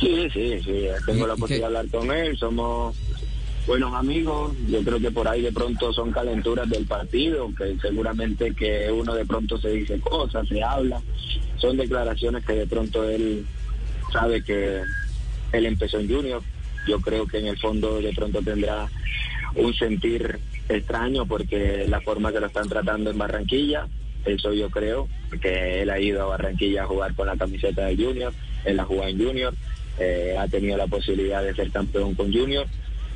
Sí, sí, sí. Tengo la posibilidad de hablar con él. Somos buenos amigos. Yo creo que por ahí de pronto son calenturas del partido, que seguramente que uno de pronto se dice cosas, se habla. Son declaraciones que de pronto él sabe que él empezó en Junior. Yo creo que en el fondo de pronto tendrá un sentir extraño porque la forma que lo están tratando en Barranquilla, eso yo creo, que él ha ido a Barranquilla a jugar con la camiseta de Junior, él ha jugado en Junior, eh, ha tenido la posibilidad de ser campeón con Junior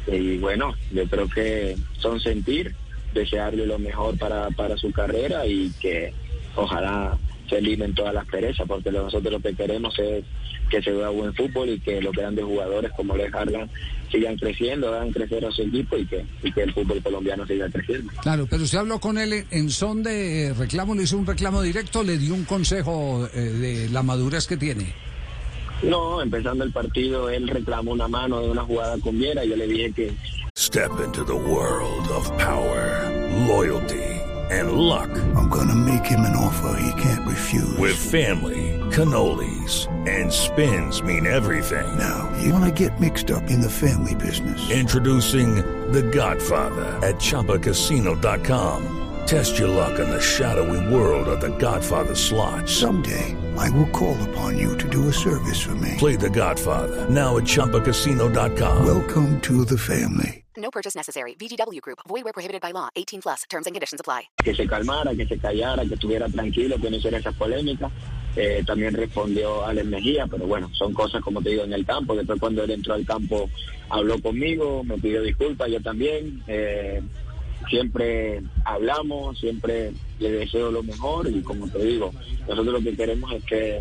y bueno, yo creo que son sentir, desearle lo mejor para, para su carrera y que ojalá se eliminen todas las perezas, porque nosotros lo que queremos es que se vea buen fútbol y que los grandes jugadores como Les Harlan sigan creciendo, hagan crecer a su equipo y que, y que el fútbol colombiano siga creciendo. Claro, pero usted habló con él en son de reclamo, le hizo un reclamo directo, le dio un consejo eh, de la madurez que tiene. No, empezando el partido, él reclamó una mano de una jugada con Viera. Yo le dije que. Step into the world of power, loyalty, and luck. I'm gonna make him an offer he can't refuse. With family, cannolis, and spins mean everything. Now, you wanna get mixed up in the family business. Introducing The Godfather at Choppacasino.com. Test your luck in the shadowy world of The Godfather slot. Someday. I will call upon you to do a service for me. Play the Godfather now at Chumpacasino.com. Welcome to the family. No purchase necessary. VGW Group. Void where prohibited by law. 18 plus. Terms and conditions apply. Que se calmara, que se callara, que estuviera tranquilo, que no hiciera esas polémicas. Eh, también respondió Alex Mejía, pero bueno, son cosas como te digo en el campo. Después cuando él entró al campo habló conmigo, me pidió disculpas, yo también. Eh, siempre hablamos, siempre le deseo lo mejor y como te digo, nosotros lo que queremos es que,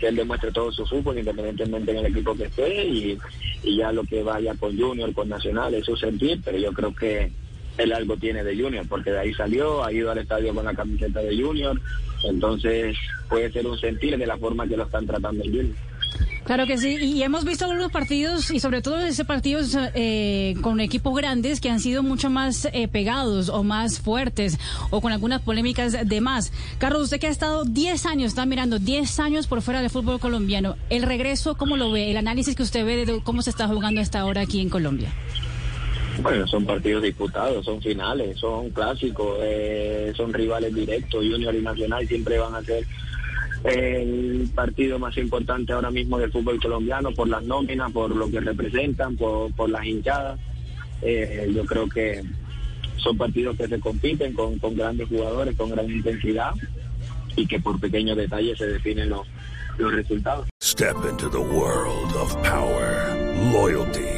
él demuestre todo su fútbol independientemente en el equipo que esté y, ya lo que vaya con Junior, con Nacional, es su sentir, pero yo creo que él algo tiene de Junior, porque de ahí salió, ha ido al estadio con la camiseta de Junior, entonces puede ser un sentir de la forma que lo están tratando en Junior. Claro que sí, y hemos visto algunos partidos, y sobre todo ese partidos eh, con equipos grandes que han sido mucho más eh, pegados o más fuertes o con algunas polémicas de más. Carlos, usted que ha estado 10 años, está mirando 10 años por fuera del fútbol colombiano, el regreso, ¿cómo lo ve? El análisis que usted ve de cómo se está jugando hasta ahora aquí en Colombia. Bueno, son partidos disputados, son finales, son clásicos, eh, son rivales directos, Junior y Nacional siempre van a ser el partido más importante ahora mismo del fútbol colombiano por las nóminas, por lo que representan, por, por las hinchadas. Eh, yo creo que son partidos que se compiten con, con grandes jugadores, con gran intensidad y que por pequeños detalles se definen los, los resultados. Step into the world of power, loyalty.